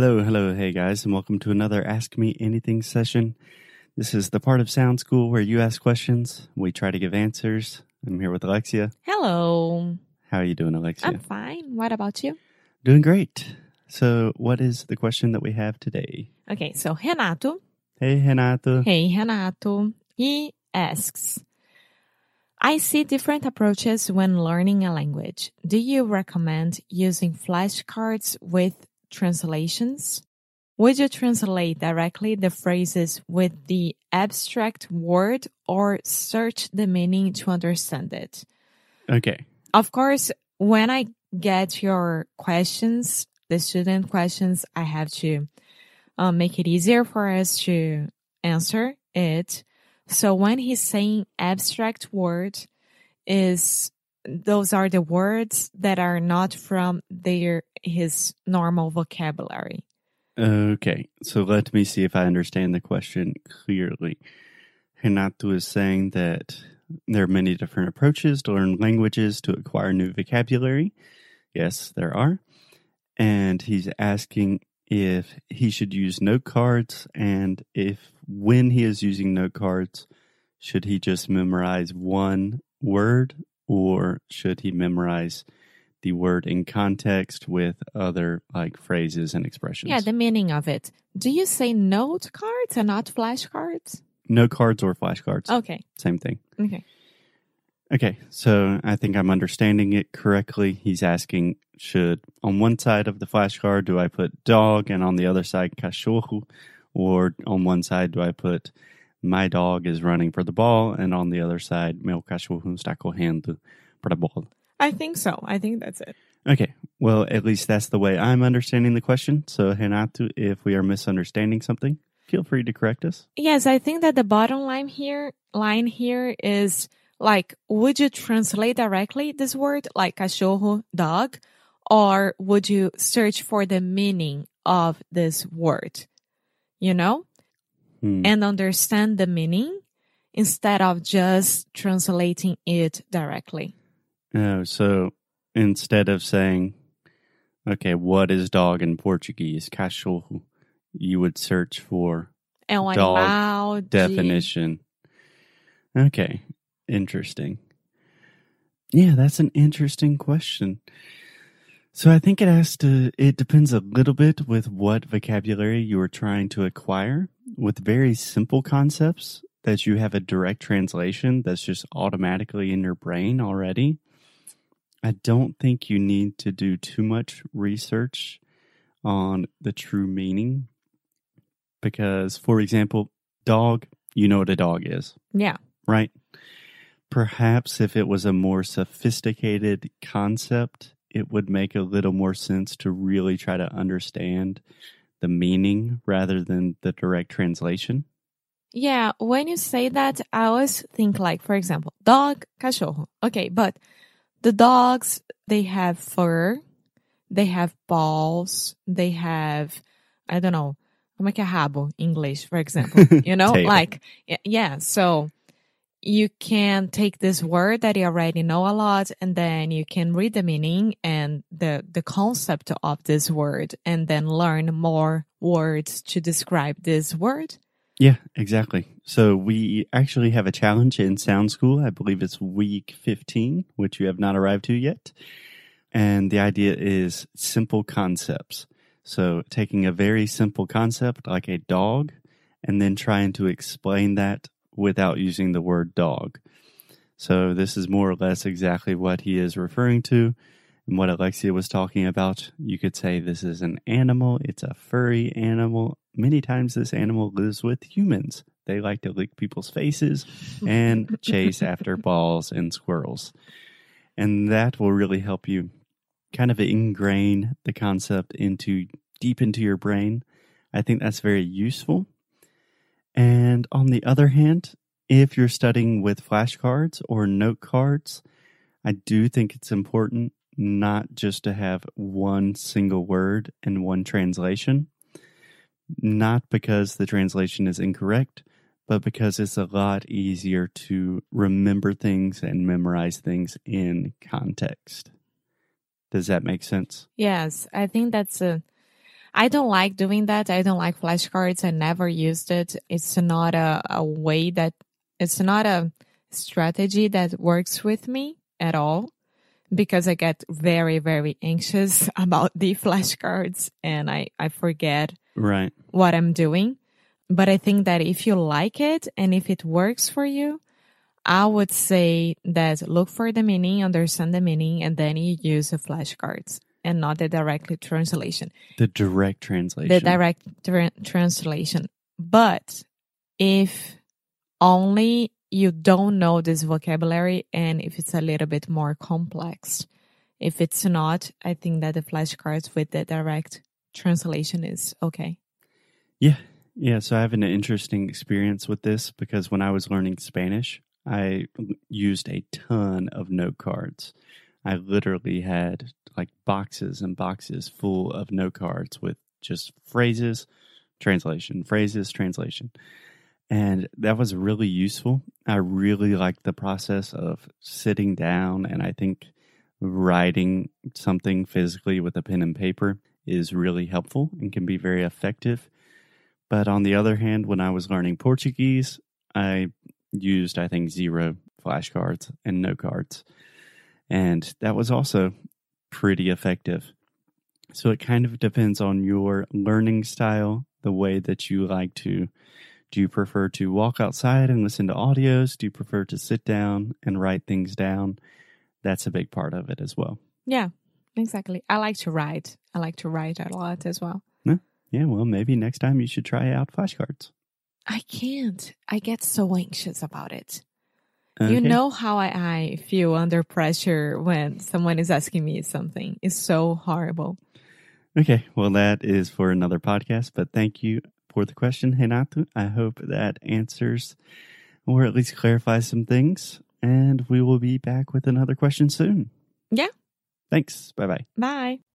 Hello, hello, hey guys, and welcome to another Ask Me Anything session. This is the part of Sound School where you ask questions, we try to give answers. I'm here with Alexia. Hello. How are you doing, Alexia? I'm fine. What about you? Doing great. So, what is the question that we have today? Okay, so Renato. Hey, Renato. Hey, Renato. He asks I see different approaches when learning a language. Do you recommend using flashcards with translations? Would you translate directly the phrases with the abstract word or search the meaning to understand it? Okay. Of course, when I get your questions, the student questions, I have to uh, make it easier for us to answer it. So when he's saying abstract word is those are the words that are not from their his normal vocabulary. Okay. So, let me see if I understand the question clearly. Renato is saying that there are many different approaches to learn languages to acquire new vocabulary. Yes, there are. And he's asking if he should use note cards and if when he is using note cards, should he just memorize one word or should he memorize the word in context with other like phrases and expressions? Yeah, the meaning of it. Do you say note cards and not flashcards? Note cards or flashcards. Okay. Same thing. Okay. Okay, so I think I'm understanding it correctly. He's asking, should on one side of the flashcard do I put dog, and on the other side cachorro, or on one side do I put my dog is running for the ball, and on the other side meu cachorro está correndo para a bola. I think so. I think that's it. Okay, well at least that's the way I'm understanding the question. So Renato, if we are misunderstanding something, feel free to correct us. Yes, I think that the bottom line here line here is like would you translate directly this word like cachorro dog or would you search for the meaning of this word you know Hmm. and understand the meaning instead of just translating it directly Oh, so instead of saying, okay, what is dog in Portuguese? Cachorro. You would search for é um Dog animal de- definition. Okay, interesting. Yeah, that's an interesting question. So I think it has to, it depends a little bit with what vocabulary you are trying to acquire. With very simple concepts that you have a direct translation that's just automatically in your brain already. I don't think you need to do too much research on the true meaning. Because, for example, dog, you know what a dog is yeah right? Perhaps if it was a more sophisticated concept, it would make a little more sense to really try to understand the meaning rather than the direct translation. Yeah, when you say that, I always think like, for example, dog, cachorro. Okay, but the dogs, they have fur, they have balls, they have, I don't know, como é que é rabo in English, for example, you know, like, yeah, so you can take this word that you already know a lot and then you can read the meaning and the, the concept of this word and then learn more words to describe this word. Yeah, exactly. So we actually have a challenge in Sound School. I believe it's week 15, which you have not arrived to yet. And the idea is simple concepts. So taking a very simple concept like a dog and then trying to explain that without using the word dog. So this is more or less exactly what he is referring to and what Alexia was talking about. You could say this is an animal, it's a furry animal. Many times this animal lives with humans. They like to lick people's faces and chase after balls and squirrels. And that will really help you kind of ingrain the concept into deep into your brain. I think that's very useful. And on the other hand, if you're studying with flashcards or note cards, I do think it's important not just to have one single word and one translation. Not because the translation is incorrect, but because it's a lot easier to remember things and memorize things in context. Does that make sense? Yes, I think that's a. I don't like doing that. I don't like flashcards. I never used it. It's not a, a way that it's not a strategy that works with me at all because I get very, very anxious about the flashcards and I, I forget Right. what I'm doing. But I think that if you like it and if it works for you, I would say that look for the meaning, understand the meaning, and then you use the flashcards and not the direct translation. The direct translation. The direct tra- translation. But if only you don't know this vocabulary and if it's a little bit more complex, if it's not, I think that the flashcards with the direct translation is okay. Yeah. Yeah. So I have an interesting experience with this because when I was learning Spanish, I used a ton of note cards. I literally had like boxes and boxes full of note cards with just phrases, translation, phrases, translation. And that was really useful. I really liked the process of sitting down and I think writing something physically with a pen and paper is really helpful and can be very effective. But on the other hand, when I was learning Portuguese, I used, I think, zero flashcards and no cards. And that was also pretty effective. So it kind of depends on your learning style, the way that you like to. Do you prefer to walk outside and listen to audios? Do you prefer to sit down and write things down? That's a big part of it as well. Yeah, exactly. I like to write. I like to write a lot as well. Yeah, well, maybe next time you should try out flashcards. I can't. I get so anxious about it. Okay. You know how I, I feel under pressure when someone is asking me something. It's so horrible. Okay, well, that is for another podcast, but thank you for the question, Renato. I hope that answers or at least clarifies some things, and we will be back with another question soon. Yeah. Thanks. Bye bye. Bye.